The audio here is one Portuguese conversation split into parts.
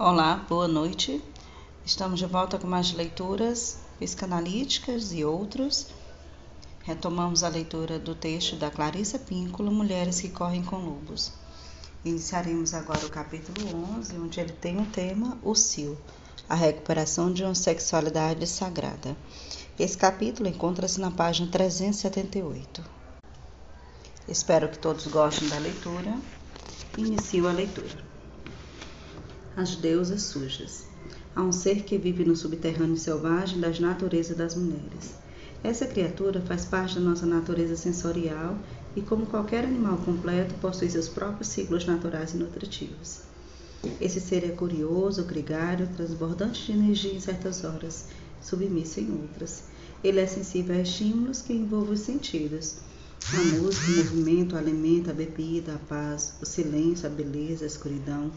Olá, boa noite. Estamos de volta com mais leituras psicanalíticas e outros. Retomamos a leitura do texto da Clarissa Píncola, Mulheres que Correm com Lobos. Iniciaremos agora o capítulo 11, onde ele tem o tema O Sil, a recuperação de uma sexualidade sagrada. Esse capítulo encontra-se na página 378. Espero que todos gostem da leitura. Inicio a leitura as deusas sujas. Há um ser que vive no subterrâneo selvagem das naturezas das mulheres. Essa criatura faz parte da nossa natureza sensorial e, como qualquer animal completo, possui seus próprios ciclos naturais e nutritivos. Esse ser é curioso, gregário, transbordante de energia em certas horas, submisso em outras. Ele é sensível a estímulos que envolvem os sentidos. A música, o movimento, o alimento, a bebida, a paz, o silêncio, a beleza, a escuridão,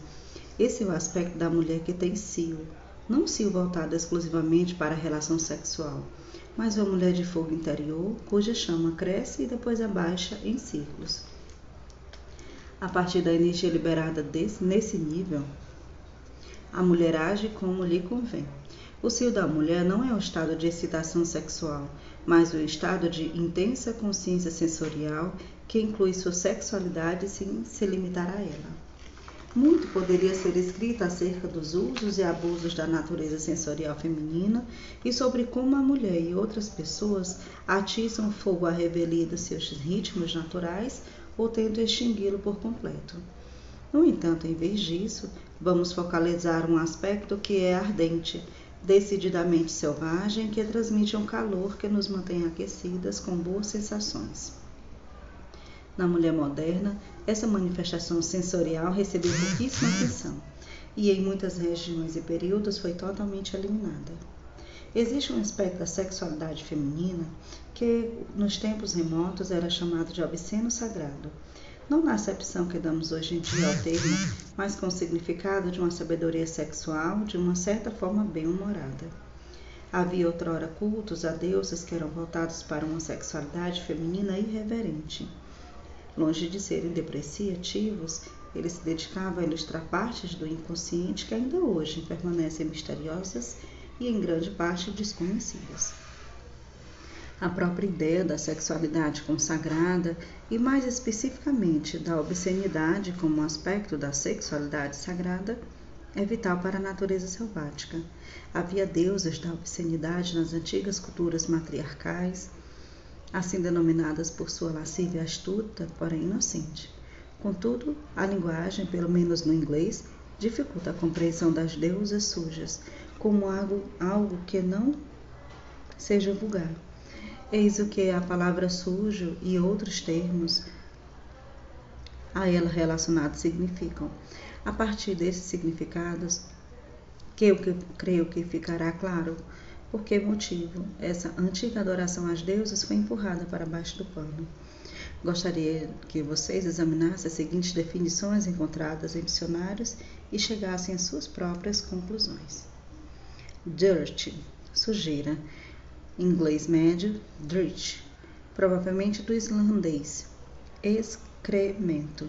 esse é o aspecto da mulher que tem cio, não cio voltado exclusivamente para a relação sexual, mas uma mulher de fogo interior cuja chama cresce e depois abaixa em círculos. A partir da energia liberada desse, nesse nível, a mulher age como lhe convém. O cio da mulher não é o estado de excitação sexual, mas o estado de intensa consciência sensorial que inclui sua sexualidade sem se limitar a ela. Muito poderia ser escrito acerca dos usos e abusos da natureza sensorial feminina e sobre como a mulher e outras pessoas atiçam fogo à revelia dos seus ritmos naturais ou tentam extingui-lo por completo. No entanto, em vez disso, vamos focalizar um aspecto que é ardente, decididamente selvagem, que transmite um calor que nos mantém aquecidas com boas sensações. Na mulher moderna, essa manifestação sensorial recebeu pouquíssima atenção e em muitas regiões e períodos foi totalmente eliminada. Existe um aspecto da sexualidade feminina que nos tempos remotos era chamado de obsceno sagrado. Não na acepção que damos hoje em dia ao termo, mas com o significado de uma sabedoria sexual de uma certa forma bem-humorada. Havia outrora cultos a deusas que eram voltados para uma sexualidade feminina irreverente. Longe de serem depreciativos, ele se dedicava a ilustrar partes do inconsciente que ainda hoje permanecem misteriosas e em grande parte desconhecidas. A própria ideia da sexualidade consagrada e, mais especificamente, da obscenidade como um aspecto da sexualidade sagrada é vital para a natureza selvática. Havia deusas da obscenidade nas antigas culturas matriarcais assim denominadas por sua lascívia astuta, porém inocente. Contudo, a linguagem, pelo menos no inglês, dificulta a compreensão das deusas sujas como algo, algo que não seja vulgar. Eis o que a palavra sujo e outros termos a ela relacionados significam. A partir desses significados, que eu creio que ficará claro por que motivo essa antiga adoração às deusas foi empurrada para baixo do pano? Gostaria que vocês examinassem as seguintes definições encontradas em dicionários e chegassem às suas próprias conclusões. Dirt, sujeira. Inglês médio, dirt, provavelmente do islandês. Excremento.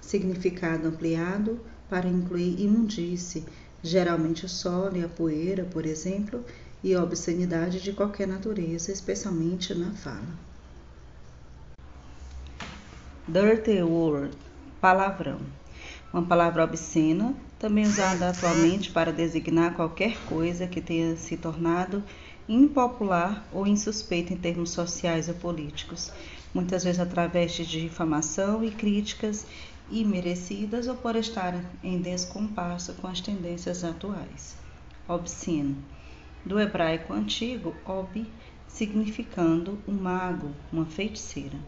Significado ampliado para incluir imundície, geralmente o solo e a poeira, por exemplo, e obscenidade de qualquer natureza, especialmente na fala. Dirty word, palavrão. Uma palavra obscena, também usada atualmente para designar qualquer coisa que tenha se tornado impopular ou insuspeita em termos sociais ou políticos, muitas vezes através de difamação e críticas imerecidas ou por estar em descompasso com as tendências atuais. Obsceno, do hebraico antigo, ob, significando um mago, uma feiticeira.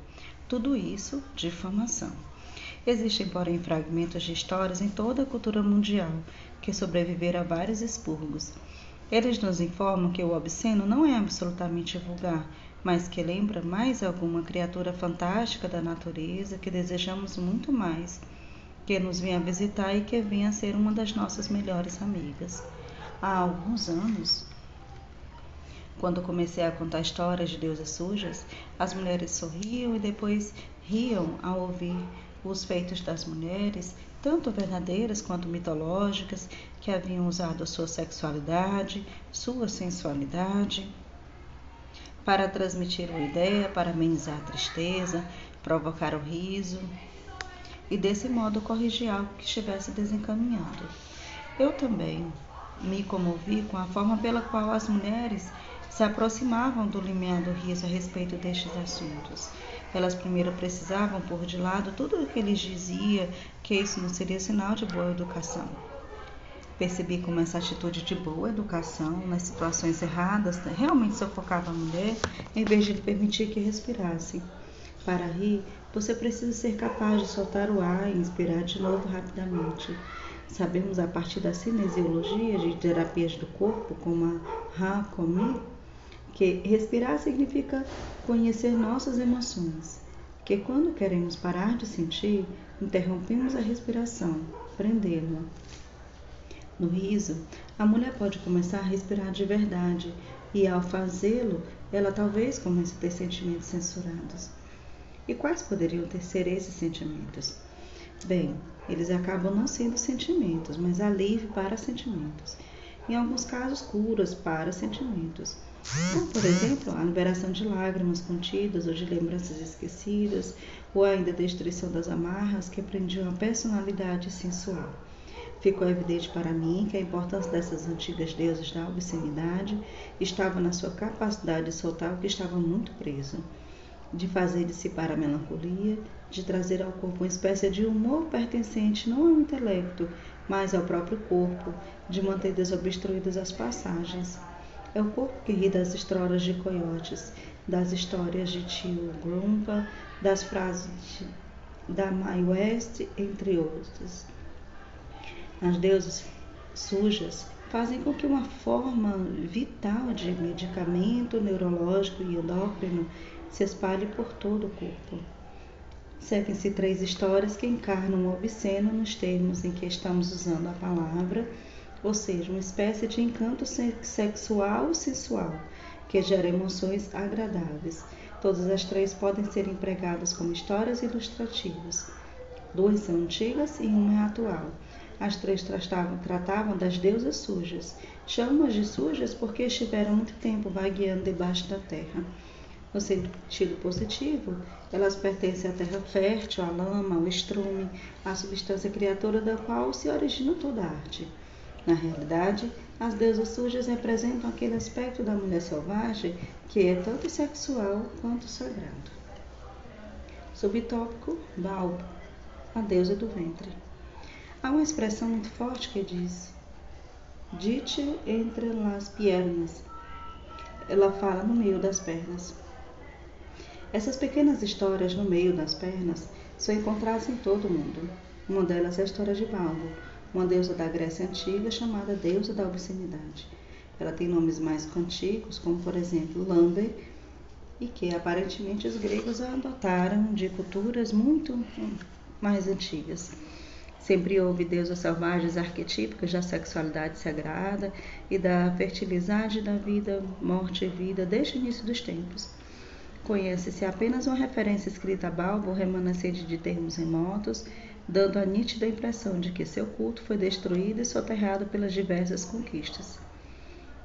Tudo isso difamação. Existem, porém, fragmentos de histórias em toda a cultura mundial que sobreviveram a vários expurgos. Eles nos informam que o obsceno não é absolutamente vulgar, mas que lembra mais alguma criatura fantástica da natureza que desejamos muito mais, que nos venha visitar e que venha ser uma das nossas melhores amigas. Há alguns anos, quando comecei a contar histórias de deusas sujas, as mulheres sorriam e depois riam ao ouvir os feitos das mulheres, tanto verdadeiras quanto mitológicas, que haviam usado sua sexualidade, sua sensualidade, para transmitir uma ideia, para amenizar a tristeza, provocar o riso e desse modo corrigir algo que estivesse desencaminhado. Eu também me comovi com a forma pela qual as mulheres se aproximavam do limiar do riso a respeito destes assuntos. Elas primeiro precisavam pôr de lado tudo o que eles dizia que isso não seria sinal de boa educação. Percebi como essa atitude de boa educação nas situações erradas realmente sufocava a mulher em vez de lhe permitir que respirasse. Para rir, você precisa ser capaz de soltar o ar e inspirar de novo rapidamente. Sabemos a partir da cinesiologia de terapias do corpo, como a Hakomi, que respirar significa conhecer nossas emoções, que quando queremos parar de sentir, interrompemos a respiração, prendê-la. No riso, a mulher pode começar a respirar de verdade e, ao fazê-lo, ela talvez comece a ter sentimentos censurados. E quais poderiam ter ser esses sentimentos? Bem, eles acabam não sendo sentimentos, mas alívio para sentimentos. Em alguns casos, curas para sentimentos. Como, por exemplo, a liberação de lágrimas contidas ou de lembranças esquecidas, ou ainda a destruição das amarras que prendiam a personalidade sensual. Ficou evidente para mim que a importância dessas antigas deusas da obscenidade estava na sua capacidade de soltar o que estava muito preso, de fazer dissipar a melancolia, de trazer ao corpo uma espécie de humor pertencente não ao intelecto, mas ao próprio corpo, de manter desobstruídas as passagens. É o corpo que ri das histórias de coiotes, das histórias de tio Grumpa, das frases de, da Mae West, entre outras. As deusas sujas fazem com que uma forma vital de medicamento neurológico e endócrino se espalhe por todo o corpo. Seguem-se três histórias que encarnam o obsceno nos termos em que estamos usando a palavra, ou seja, uma espécie de encanto sexual ou sensual que gera emoções agradáveis. Todas as três podem ser empregadas como histórias ilustrativas. Duas são antigas e uma é atual. As três tratavam, tratavam das deusas sujas. Chamam-as de sujas porque estiveram muito tempo vagueando debaixo da terra. No sentido positivo, elas pertencem à terra fértil, à lama, ao estrume, à substância criatura da qual se origina toda a arte. Na realidade, as deusas sujas representam aquele aspecto da mulher selvagem que é tanto sexual quanto sagrado. Subtópico Balbo, a deusa do ventre. Há uma expressão muito forte que diz: Dite entre las piernas. Ela fala no meio das pernas. Essas pequenas histórias no meio das pernas são encontradas em todo o mundo. Uma delas é a história de Balbo, uma deusa da Grécia Antiga chamada deusa da obscenidade. Ela tem nomes mais antigos, como por exemplo Lamber, e que aparentemente os gregos a adotaram de culturas muito mais antigas. Sempre houve deusas selvagens arquetípicas da sexualidade sagrada e da fertilidade da vida, morte e vida desde o início dos tempos. Conhece-se apenas uma referência escrita a Balbo, remanescente de termos remotos, dando a nítida impressão de que seu culto foi destruído e soterrado pelas diversas conquistas.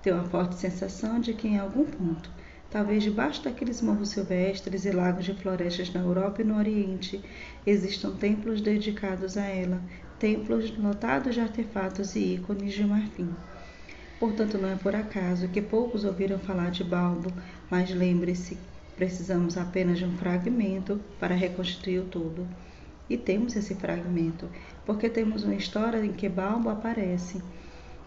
Tenho uma forte sensação de que, em algum ponto, Talvez debaixo daqueles morros silvestres e lagos de florestas na Europa e no Oriente existam templos dedicados a ela, templos lotados de artefatos e ícones de marfim. Portanto, não é por acaso que poucos ouviram falar de Balbo, mas lembre-se, precisamos apenas de um fragmento para reconstruir o todo. E temos esse fragmento, porque temos uma história em que Balbo aparece.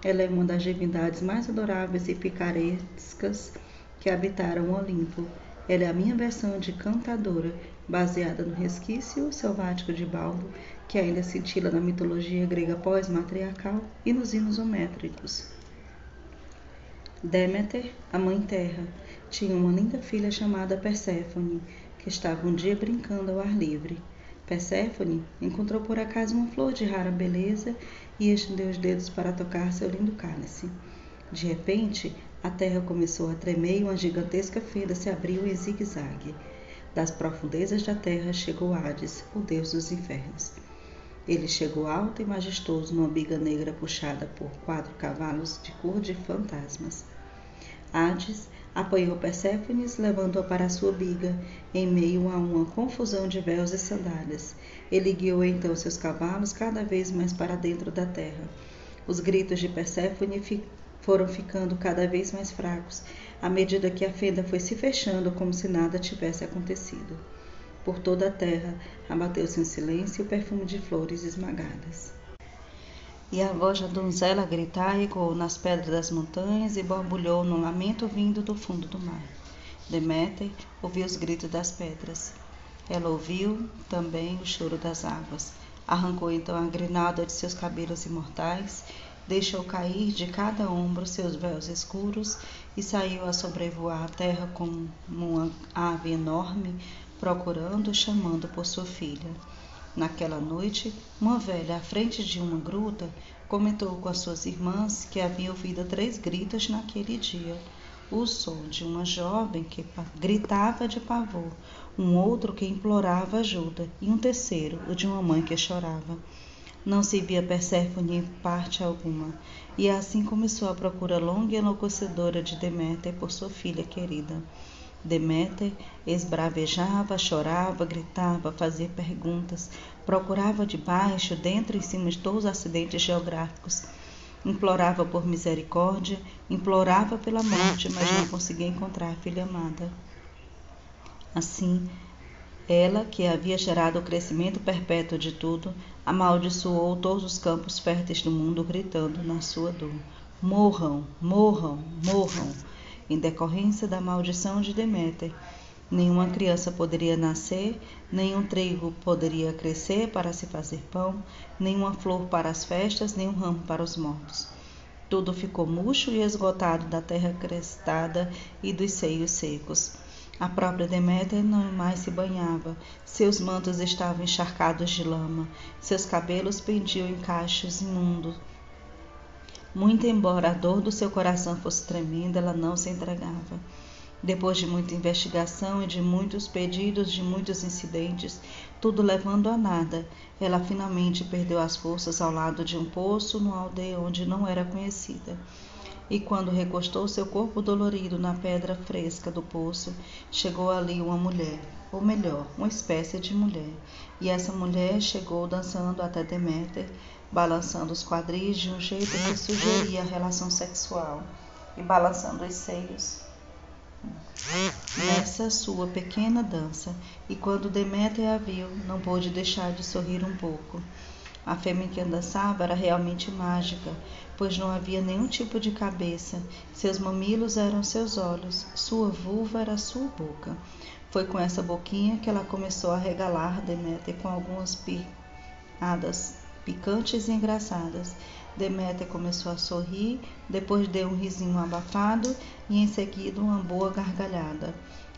Ela é uma das divindades mais adoráveis e picarescas que habitaram o Olimpo. Ela é a minha versão de cantadora, baseada no resquício selvático de Balbo, que ainda cintila na mitologia grega pós-matriarcal e nos hinos hométricos. Deméter, a Mãe Terra, tinha uma linda filha chamada Perséfone, que estava um dia brincando ao ar livre. Perséfone encontrou por acaso uma flor de rara beleza e estendeu os dedos para tocar seu lindo cálice. De repente, a terra começou a tremer e uma gigantesca fenda se abriu em zigue-zague. Das profundezas da terra chegou Hades, o deus dos infernos. Ele chegou alto e majestoso numa biga negra puxada por quatro cavalos de cor de fantasmas. Hades apoiou Perséfones, levando-a para sua biga, em meio a uma confusão de véus e sandálias. Ele guiou então seus cavalos cada vez mais para dentro da terra. Os gritos de Perséfone foram ficando cada vez mais fracos, à medida que a fenda foi se fechando como se nada tivesse acontecido. Por toda a terra abateu-se um silêncio e o perfume de flores esmagadas. E a voz da donzela a gritar ecoou nas pedras das montanhas e borbulhou num lamento vindo do fundo do mar. Deméter ouviu os gritos das pedras. Ela ouviu também o choro das águas. Arrancou então a grinalda de seus cabelos imortais, deixou cair de cada ombro seus véus escuros e saiu a sobrevoar a terra como uma ave enorme, procurando, chamando por sua filha. Naquela noite, uma velha à frente de uma gruta comentou com as suas irmãs que havia ouvido três gritos naquele dia. O som de uma jovem que gritava de pavor, um outro que implorava ajuda e um terceiro, o de uma mãe que chorava. Não se via Perséfone em parte alguma, e assim começou a procura longa e enlouquecedora de Deméter por sua filha querida. Deméter esbravejava, chorava, gritava, fazia perguntas, procurava debaixo, dentro e em cima de todos os acidentes geográficos. Implorava por misericórdia, implorava pela morte, mas não conseguia encontrar a filha amada. Assim, ela, que havia gerado o crescimento perpétuo de tudo, amaldiçoou todos os campos férteis do mundo, gritando na sua dor: Morram, morram, morram em decorrência da maldição de Deméter. Nenhuma criança poderia nascer, nenhum trigo poderia crescer para se fazer pão, nenhuma flor para as festas, nenhum ramo para os mortos. Tudo ficou murcho e esgotado da terra crestada e dos seios secos. A própria Deméter não mais se banhava, seus mantos estavam encharcados de lama, seus cabelos pendiam em cachos imundos muito embora a dor do seu coração fosse tremenda, ela não se entregava. Depois de muita investigação e de muitos pedidos, de muitos incidentes, tudo levando a nada, ela finalmente perdeu as forças ao lado de um poço, numa aldeia onde não era conhecida. E quando recostou seu corpo dolorido na pedra fresca do poço, chegou ali uma mulher, ou melhor, uma espécie de mulher. E essa mulher chegou dançando até Deméter, balançando os quadris de um jeito que sugeria a relação sexual e balançando os seios nessa sua pequena dança, e quando Deméter a viu, não pôde deixar de sorrir um pouco. A fêmea que dançava era realmente mágica, pois não havia nenhum tipo de cabeça, seus mamilos eram seus olhos, sua vulva era sua boca. Foi com essa boquinha que ela começou a regalar Deméter com algumas piadas picantes e engraçadas. Deméter começou a sorrir, depois deu um risinho abafado e em seguida uma boa gargalhada.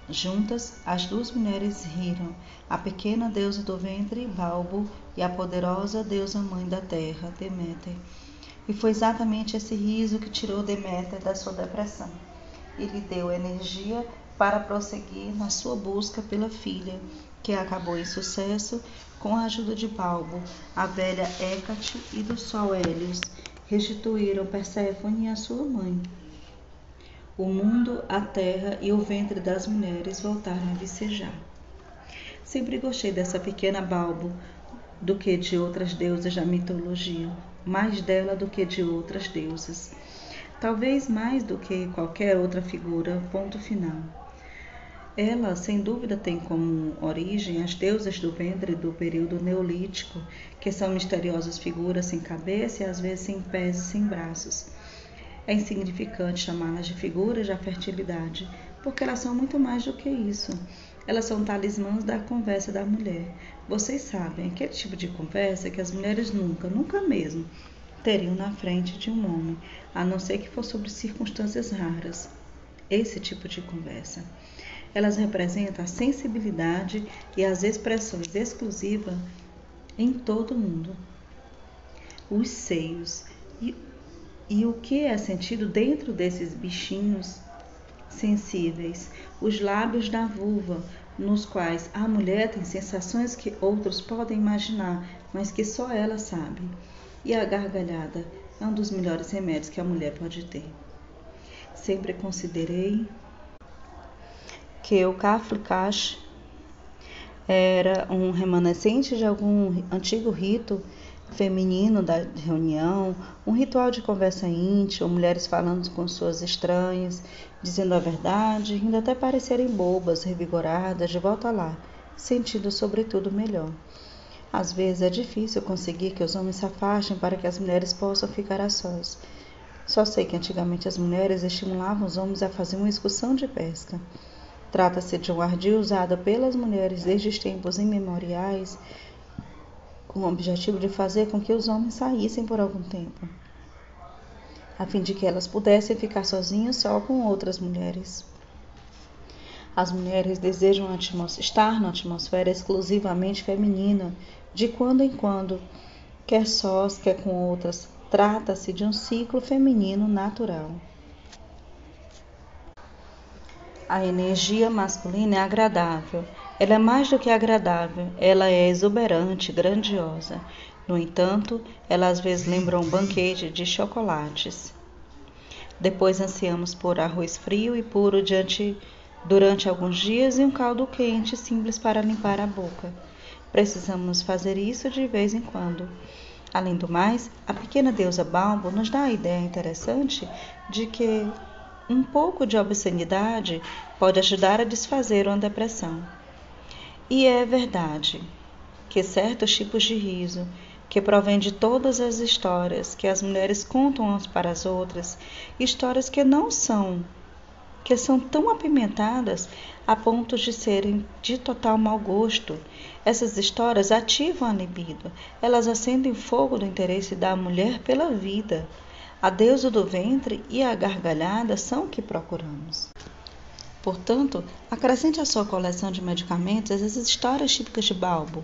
Juntas, as duas mulheres riram, a pequena deusa do ventre, Balbo, e a poderosa deusa mãe da terra, Deméter. E foi exatamente esse riso que tirou Deméter da sua depressão e lhe deu energia para prosseguir na sua busca pela filha, que acabou em sucesso com a ajuda de Balbo, a velha Hécate e do sol Hélios, restituíram Perséfone a sua mãe. O mundo, a terra e o ventre das mulheres voltaram a vicejar. Sempre gostei dessa pequena Balbo do que de outras deusas da mitologia, mais dela do que de outras deusas. Talvez mais do que qualquer outra figura, ponto final. Ela, sem dúvida, tem como origem as deusas do ventre do período neolítico, que são misteriosas figuras sem cabeça e às vezes sem pés e sem braços. É insignificante chamá-las de figuras da fertilidade, porque elas são muito mais do que isso. Elas são talismãs da conversa da mulher. Vocês sabem, aquele tipo de conversa que as mulheres nunca, nunca mesmo, teriam na frente de um homem, a não ser que fosse sobre circunstâncias raras. Esse tipo de conversa. Elas representam a sensibilidade e as expressões exclusivas em todo o mundo. Os seios e, e o que é sentido dentro desses bichinhos sensíveis, os lábios da vulva, nos quais a mulher tem sensações que outros podem imaginar, mas que só ela sabe. E a gargalhada é um dos melhores remédios que a mulher pode ter. Sempre considerei que o Kaflikash era um remanescente de algum antigo rito feminino da reunião, um ritual de conversa íntima, mulheres falando com suas estranhas, dizendo a verdade, indo até parecerem bobas, revigoradas, de volta lá, sentindo sobretudo melhor. Às vezes é difícil conseguir que os homens se afastem para que as mulheres possam ficar a sós. Só sei que antigamente as mulheres estimulavam os homens a fazer uma excursão de pesca. Trata-se de um ardil usado pelas mulheres desde os tempos imemoriais com o objetivo de fazer com que os homens saíssem por algum tempo, a fim de que elas pudessem ficar sozinhas só com outras mulheres. As mulheres desejam estar na atmosfera exclusivamente feminina, de quando em quando, quer sós, quer com outras. Trata-se de um ciclo feminino natural. A energia masculina é agradável, ela é mais do que agradável, ela é exuberante, grandiosa. No entanto, ela às vezes lembra um banquete de chocolates. Depois ansiamos por arroz frio e puro diante, durante alguns dias e um caldo quente simples para limpar a boca. Precisamos fazer isso de vez em quando. Além do mais, a pequena deusa Balbo nos dá a ideia interessante de que um pouco de obscenidade pode ajudar a desfazer uma depressão. E é verdade que certos tipos de riso, que provém de todas as histórias que as mulheres contam umas para as outras, histórias que não são, que são tão apimentadas a ponto de serem de total mau gosto. Essas histórias ativam a libido, elas acendem fogo do interesse da mulher pela vida. A deusa do ventre e a gargalhada são o que procuramos. Portanto, acrescente à sua coleção de medicamentos as histórias típicas de Balbo.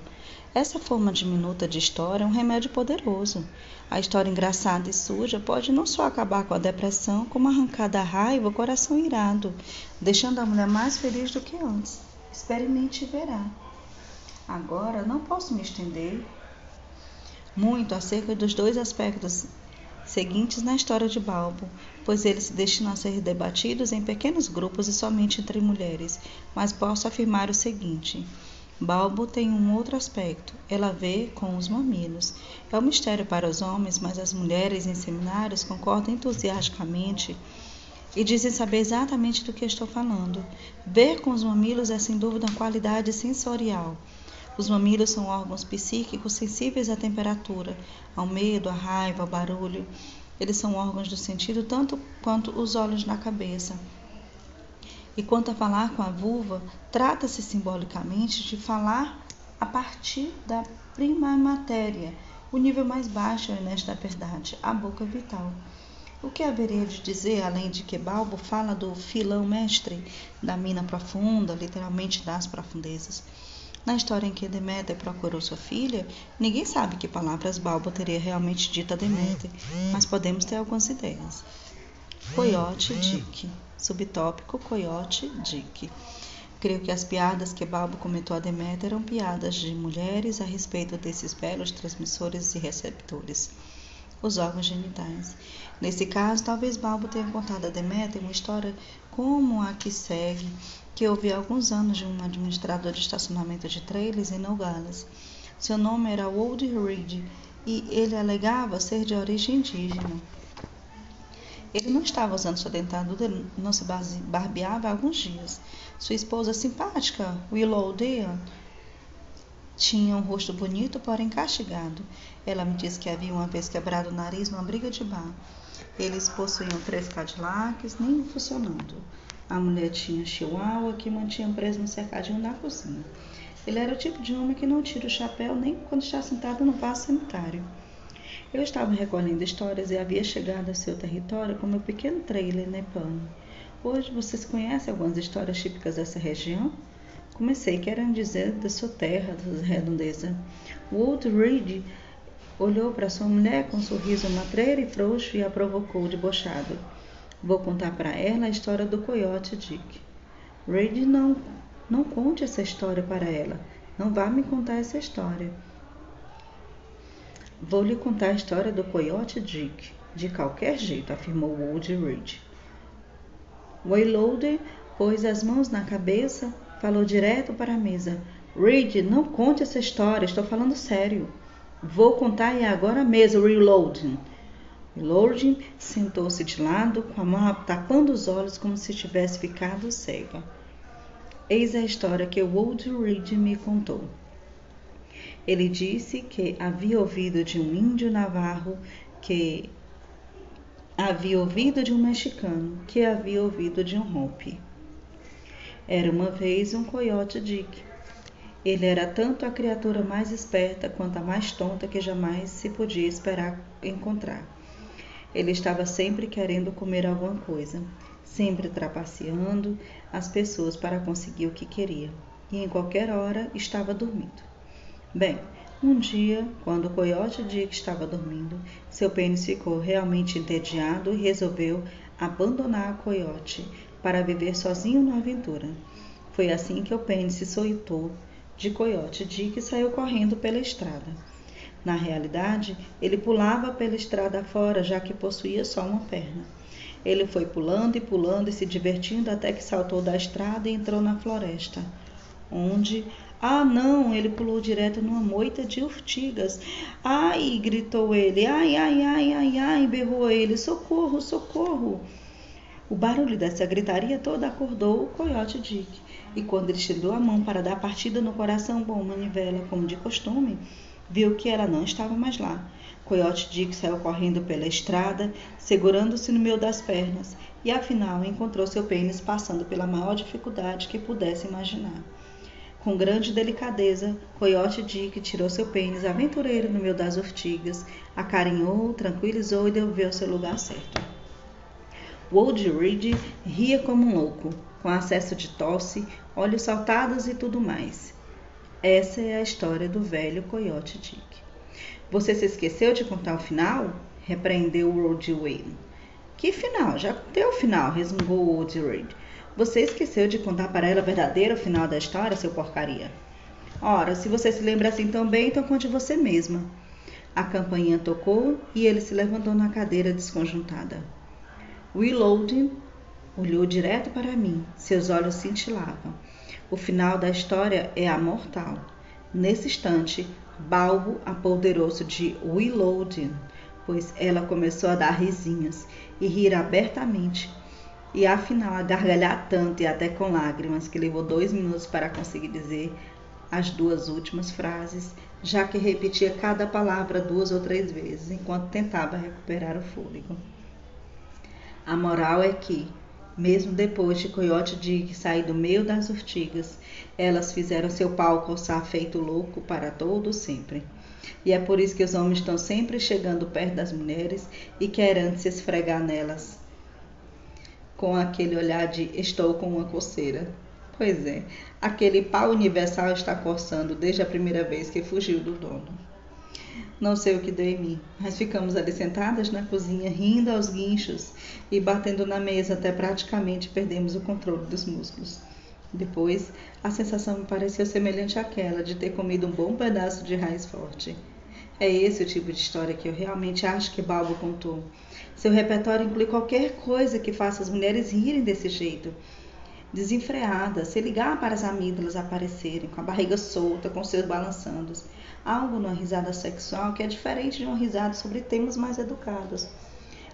Essa forma diminuta de história é um remédio poderoso. A história engraçada e suja pode não só acabar com a depressão, como arrancar da raiva o coração irado, deixando a mulher mais feliz do que antes. Experimente e verá. Agora, não posso me estender muito acerca dos dois aspectos seguintes na história de Balbo, pois eles se destinam a ser debatidos em pequenos grupos e somente entre mulheres, mas posso afirmar o seguinte. Balbo tem um outro aspecto. Ela vê com os mamilos. É um mistério para os homens, mas as mulheres em seminários concordam entusiasticamente e dizem saber exatamente do que estou falando. Ver com os mamilos é sem dúvida uma qualidade sensorial. Os mamilos são órgãos psíquicos sensíveis à temperatura, ao medo, à raiva, ao barulho. Eles são órgãos do sentido tanto quanto os olhos na cabeça. E quanto a falar com a vulva, trata-se simbolicamente de falar a partir da prima matéria, o nível mais baixo nesta verdade, a boca vital. O que haveria de dizer, além de que Balbo fala do filão mestre, da mina profunda, literalmente das profundezas? Na história em que Deméter procurou sua filha, ninguém sabe que palavras Balbo teria realmente dito a Deméter, mas podemos ter algumas ideias. Coyote Dick. Subtópico Coyote Dick. Creio que as piadas que Balbo comentou a Deméter eram piadas de mulheres a respeito desses belos transmissores e receptores, os órgãos genitais. Nesse caso, talvez Balbo tenha contado a Deméter uma história como a que segue, que ouvi há alguns anos de um administrador de estacionamento de trailers em Nogales. Seu nome era Wold Reed e ele alegava ser de origem indígena. Ele não estava usando sua dentadura, não se barbeava há alguns dias. Sua esposa simpática, Willow Dean, tinha um rosto bonito, porém castigado. Ela me disse que havia uma vez quebrado o nariz numa briga de bar. Eles possuíam três Cadillacs, nenhum funcionando. A mulher tinha chihuahua que mantinha preso no cercadinho da cozinha. Ele era o tipo de homem que não tira o chapéu nem quando está sentado no vaso sanitário. Eu estava recolhendo histórias e havia chegado ao seu território com meu pequeno trailer nepano. Hoje vocês conhecem algumas histórias típicas dessa região? Comecei querendo dizer da sua terra, da redondeza. Walt Reed olhou para sua mulher com um sorriso matreiro e frouxo e a provocou debochado. Vou contar para ela a história do coiote Dick. Reid não, não conte essa história para ela. Não vá me contar essa história. Vou lhe contar a história do coiote Dick, de qualquer jeito, afirmou Old Reed. Wayloader pôs as mãos na cabeça, falou direto para a mesa. Reed, não conte essa história, estou falando sério. Vou contar e agora mesmo, Reloading. Reloading sentou-se de lado, com a mão tapando os olhos como se tivesse ficado cega. Eis a história que o Old Reed me contou. Ele disse que havia ouvido de um índio navarro que havia ouvido de um mexicano que havia ouvido de um Hopi. Era uma vez um coiote Dick. Ele era tanto a criatura mais esperta quanto a mais tonta que jamais se podia esperar encontrar. Ele estava sempre querendo comer alguma coisa, sempre trapaceando as pessoas para conseguir o que queria, e em qualquer hora estava dormindo. Bem, um dia, quando o coiote Dick estava dormindo, seu pênis ficou realmente entediado e resolveu abandonar o coiote para viver sozinho na aventura. Foi assim que o pênis se soltou de coiote Dick saiu correndo pela estrada. Na realidade, ele pulava pela estrada fora, já que possuía só uma perna. Ele foi pulando e pulando e se divertindo até que saltou da estrada e entrou na floresta, onde ah, não! Ele pulou direto numa moita de urtigas. Ai! gritou ele. Ai, ai, ai, ai, ai! berrou ele. Socorro, socorro! O barulho dessa gritaria toda acordou o coiote Dick. E quando ele estendeu a mão para dar partida no coração bom manivela, como de costume, viu que ela não estava mais lá. Coiote Dick saiu correndo pela estrada, segurando-se no meio das pernas, e afinal encontrou seu pênis passando pela maior dificuldade que pudesse imaginar. Com grande delicadeza, Coyote Dick tirou seu pênis aventureiro no meio das ortigas, acarinhou, tranquilizou e devolveu ao seu lugar certo. Old Reed ria como um louco, com acesso de tosse, olhos saltados e tudo mais. Essa é a história do velho Coyote Dick. Você se esqueceu de contar o final? repreendeu Old Wayne. Que final? Já contei o final, resmungou Old Reed. Você esqueceu de contar para ela o verdadeiro final da história, seu porcaria? Ora, se você se lembra assim tão bem, então conte você mesma. A campainha tocou e ele se levantou na cadeira desconjuntada. Willowden olhou direto para mim, seus olhos cintilavam. O final da história é a mortal. Nesse instante, Balbo apoderou-se de Willowden, pois ela começou a dar risinhas e rir abertamente e afinal a gargalhar tanto e até com lágrimas que levou dois minutos para conseguir dizer as duas últimas frases, já que repetia cada palavra duas ou três vezes enquanto tentava recuperar o fôlego. A moral é que, mesmo depois de Coyote Dick sair do meio das urtigas, elas fizeram seu pau coçar feito louco para todo sempre. E é por isso que os homens estão sempre chegando perto das mulheres e querendo se esfregar nelas, com aquele olhar de estou com uma coceira. Pois é, aquele pau universal está coçando desde a primeira vez que fugiu do dono. Não sei o que deu em mim, mas ficamos ali sentadas na cozinha, rindo aos guinchos e batendo na mesa até praticamente perdemos o controle dos músculos. Depois, a sensação me pareceu semelhante àquela de ter comido um bom pedaço de raiz forte. É esse o tipo de história que eu realmente acho que Balbo contou. Seu repertório inclui qualquer coisa que faça as mulheres rirem desse jeito. Desenfreadas, se ligar para as amígdalas aparecerem, com a barriga solta, com seus balançandos. Algo numa risada sexual que é diferente de uma risada sobre temas mais educados.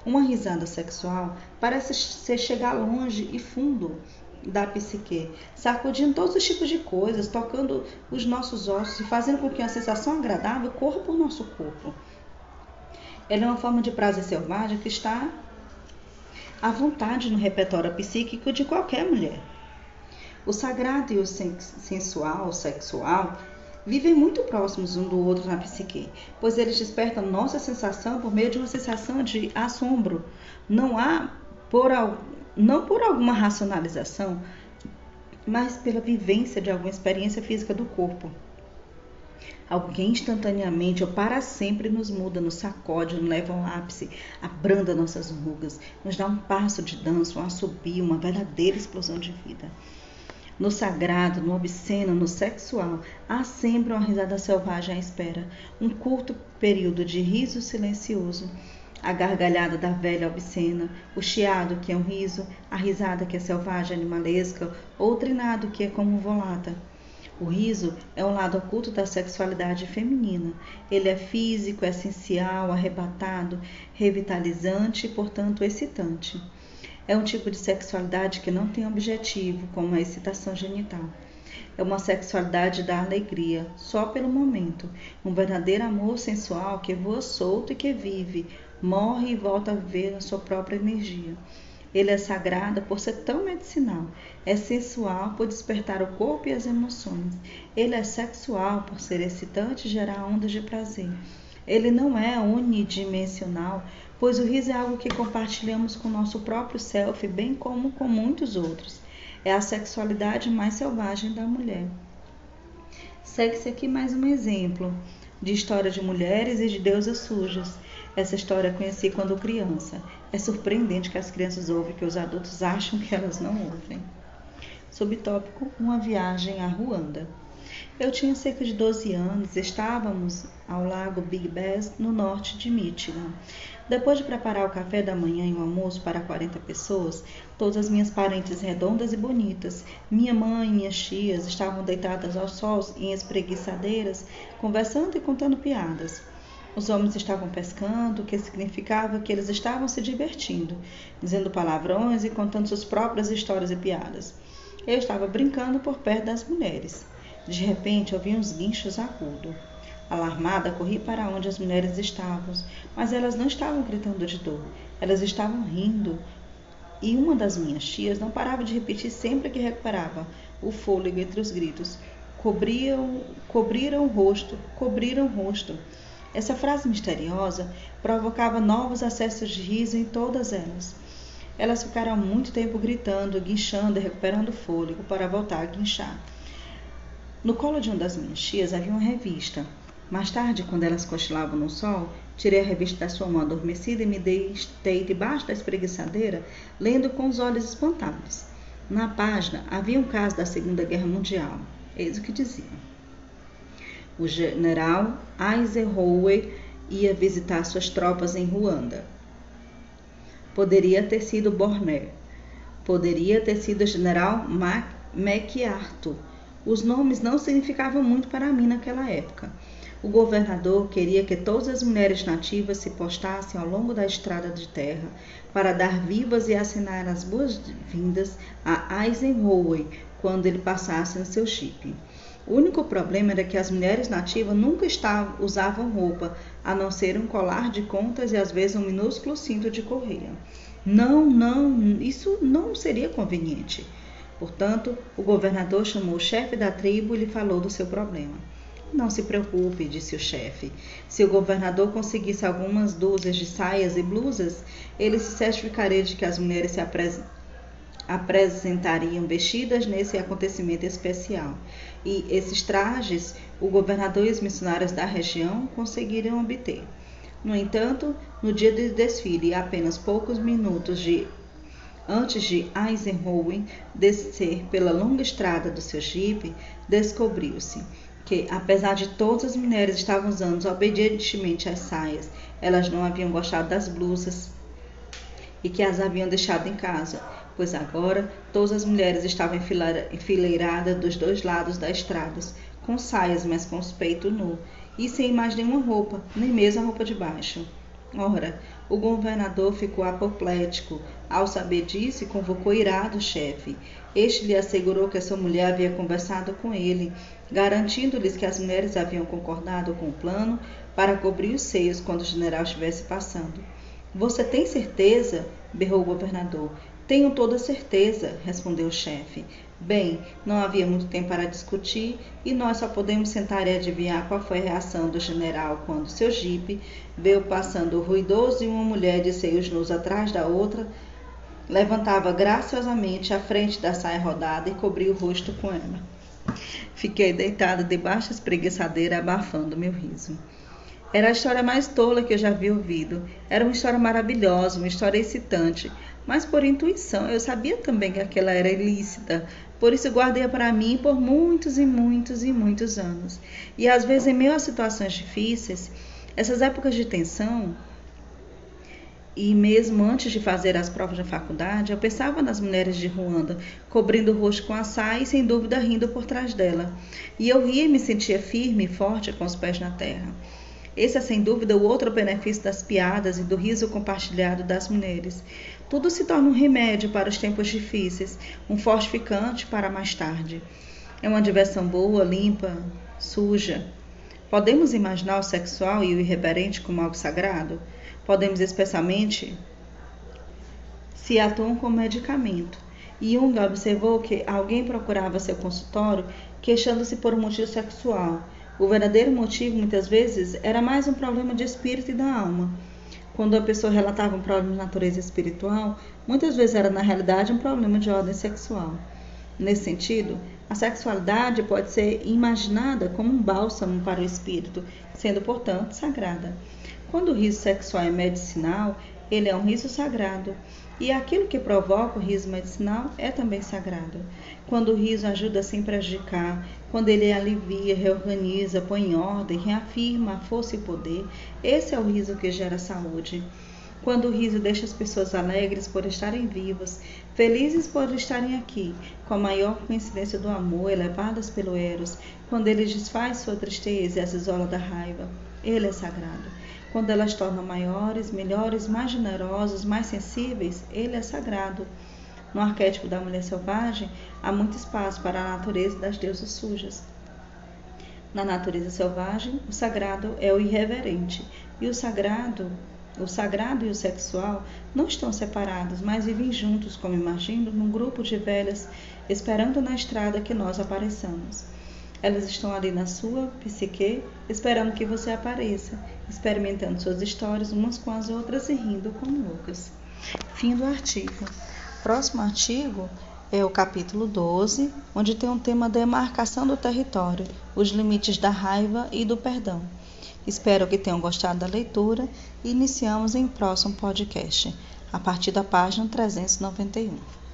Uma risada sexual parece ser chegar longe e fundo da psique, sacudindo todos os tipos de coisas, tocando os nossos ossos e fazendo com que a sensação agradável corra por nosso corpo. Ela é uma forma de prazer selvagem que está à vontade no repertório psíquico de qualquer mulher. O sagrado e o sensual, sexual, vivem muito próximos um do outro na psique, pois eles despertam nossa sensação por meio de uma sensação de assombro. Não há por não por alguma racionalização, mas pela vivência de alguma experiência física do corpo. Alguém instantaneamente ou para sempre nos muda, nos sacode, nos leva ao ápice, abranda nossas rugas, nos dá um passo de dança, um assobio, uma verdadeira explosão de vida. No sagrado, no obsceno, no sexual, há sempre uma risada selvagem à espera, um curto período de riso silencioso. A gargalhada da velha obscena, o chiado que é um riso, a risada que é selvagem animalesca, ou trinado que é como volata. O riso é um lado oculto da sexualidade feminina. Ele é físico, essencial, arrebatado, revitalizante e, portanto, excitante. É um tipo de sexualidade que não tem objetivo, como a excitação genital. É uma sexualidade da alegria, só pelo momento. Um verdadeiro amor sensual que voa solto e que vive, morre e volta a viver na sua própria energia. Ele é sagrado por ser tão medicinal. É sensual por despertar o corpo e as emoções. Ele é sexual por ser excitante e gerar ondas de prazer. Ele não é unidimensional pois o riso é algo que compartilhamos com nosso próprio self, bem como com muitos outros. É a sexualidade mais selvagem da mulher. Segue-se aqui mais um exemplo de história de mulheres e de deusas sujas. Essa história conheci quando criança. É surpreendente que as crianças ouvem que os adultos acham que elas não ouvem. Subtópico: Uma viagem a Ruanda. Eu tinha cerca de 12 anos, estávamos ao lago Big Bass, no norte de Michigan. Depois de preparar o café da manhã e o almoço para 40 pessoas, todas as minhas parentes redondas e bonitas, minha mãe e minhas tias estavam deitadas ao sol em espreguiçadeiras, conversando e contando piadas. Os homens estavam pescando, o que significava que eles estavam se divertindo, dizendo palavrões e contando suas próprias histórias e piadas. Eu estava brincando por perto das mulheres. De repente, ouvi uns guinchos agudos. Alarmada, corri para onde as mulheres estavam, mas elas não estavam gritando de dor, elas estavam rindo. E uma das minhas tias não parava de repetir sempre que recuperava o fôlego entre os gritos: cobriam, cobriram o rosto, cobriram o rosto. Essa frase misteriosa provocava novos acessos de riso em todas elas. Elas ficaram muito tempo gritando, guinchando e recuperando fôlego para voltar a guinchar. No colo de uma das minhas tias havia uma revista. Mais tarde, quando elas cochilavam no sol, tirei a revista da sua mão adormecida e me deitei debaixo da espreguiçadeira, lendo com os olhos espantados. Na página havia um caso da Segunda Guerra Mundial. Eis o que dizia. O general Eisenhower ia visitar suas tropas em Ruanda. Poderia ter sido Borné. Poderia ter sido o general MacArthur os nomes não significavam muito para mim naquela época. O governador queria que todas as mulheres nativas se postassem ao longo da estrada de terra para dar vivas e assinar as boas-vindas a Eisenhower quando ele passasse no seu chip. O único problema era que as mulheres nativas nunca estavam, usavam roupa, a não ser um colar de contas e às vezes um minúsculo cinto de correia. Não, não, isso não seria conveniente. Portanto, o governador chamou o chefe da tribo e lhe falou do seu problema. Não se preocupe, disse o chefe. Se o governador conseguisse algumas dúzias de saias e blusas, ele se certificaria de que as mulheres se apresentariam vestidas nesse acontecimento especial. E esses trajes o governador e os missionários da região conseguiram obter. No entanto, no dia do desfile, apenas poucos minutos de Antes de Eisenhower descer pela longa estrada do seu jipe, descobriu-se que, apesar de todas as mulheres estavam usando obedientemente as saias, elas não haviam gostado das blusas e que as haviam deixado em casa, pois agora todas as mulheres estavam enfileiradas dos dois lados da estrada, com saias, mas com os peitos nus, e sem mais nenhuma roupa, nem mesmo a roupa de baixo. Ora, o governador ficou apoplético ao saber disso e convocou irado o chefe. Este lhe assegurou que a sua mulher havia conversado com ele, garantindo-lhes que as mulheres haviam concordado com o plano para cobrir os seios quando o general estivesse passando. Você tem certeza? berrou o governador. Tenho toda certeza, respondeu o chefe. Bem, não havia muito tempo para discutir e nós só podemos sentar e adivinhar qual foi a reação do general quando seu jipe veio passando ruidoso e uma mulher de seios nus atrás da outra levantava graciosamente a frente da saia rodada e cobria o rosto com ela. Fiquei deitada debaixo da espreguiçadeira, abafando meu riso. Era a história mais tola que eu já havia ouvido. Era uma história maravilhosa, uma história excitante. Mas por intuição, eu sabia também que aquela era ilícita. Por isso guardei para mim por muitos e muitos e muitos anos. E às vezes, em meio a situações difíceis, essas épocas de tensão, e mesmo antes de fazer as provas da faculdade, eu pensava nas mulheres de Ruanda, cobrindo o rosto com açaí e sem dúvida rindo por trás dela. E eu ria e me sentia firme e forte com os pés na terra. Esse é sem dúvida o outro benefício das piadas e do riso compartilhado das mulheres. Tudo se torna um remédio para os tempos difíceis, um fortificante para mais tarde. É uma diversão boa, limpa, suja. Podemos imaginar o sexual e o irreverente como algo sagrado? Podemos especialmente se atuam como medicamento. Jung observou que alguém procurava seu consultório queixando-se por um motivo sexual. O verdadeiro motivo, muitas vezes, era mais um problema de espírito e da alma. Quando a pessoa relatava um problema de natureza espiritual, muitas vezes era na realidade um problema de ordem sexual. Nesse sentido, a sexualidade pode ser imaginada como um bálsamo para o espírito, sendo, portanto, sagrada. Quando o riso sexual é medicinal, ele é um riso sagrado. E aquilo que provoca o riso medicinal é também sagrado. Quando o riso ajuda sem prejudicar, quando ele alivia, reorganiza, põe em ordem, reafirma a força e poder, esse é o riso que gera saúde. Quando o riso deixa as pessoas alegres por estarem vivas, felizes por estarem aqui, com a maior coincidência do amor, elevadas pelo Eros, quando ele desfaz sua tristeza e as isola da raiva, ele é sagrado. Quando elas tornam maiores, melhores, mais generosas, mais sensíveis, ele é sagrado. No arquétipo da mulher selvagem, há muito espaço para a natureza das deusas sujas. Na natureza selvagem, o sagrado é o irreverente, e o sagrado, o sagrado e o sexual não estão separados, mas vivem juntos, como imagino, num grupo de velhas esperando na estrada que nós apareçamos. Elas estão ali na sua psique, esperando que você apareça, experimentando suas histórias umas com as outras e rindo como loucas. Fim do artigo. Próximo artigo é o capítulo 12, onde tem um tema demarcação do território, os limites da raiva e do perdão. Espero que tenham gostado da leitura e iniciamos em próximo podcast, a partir da página 391.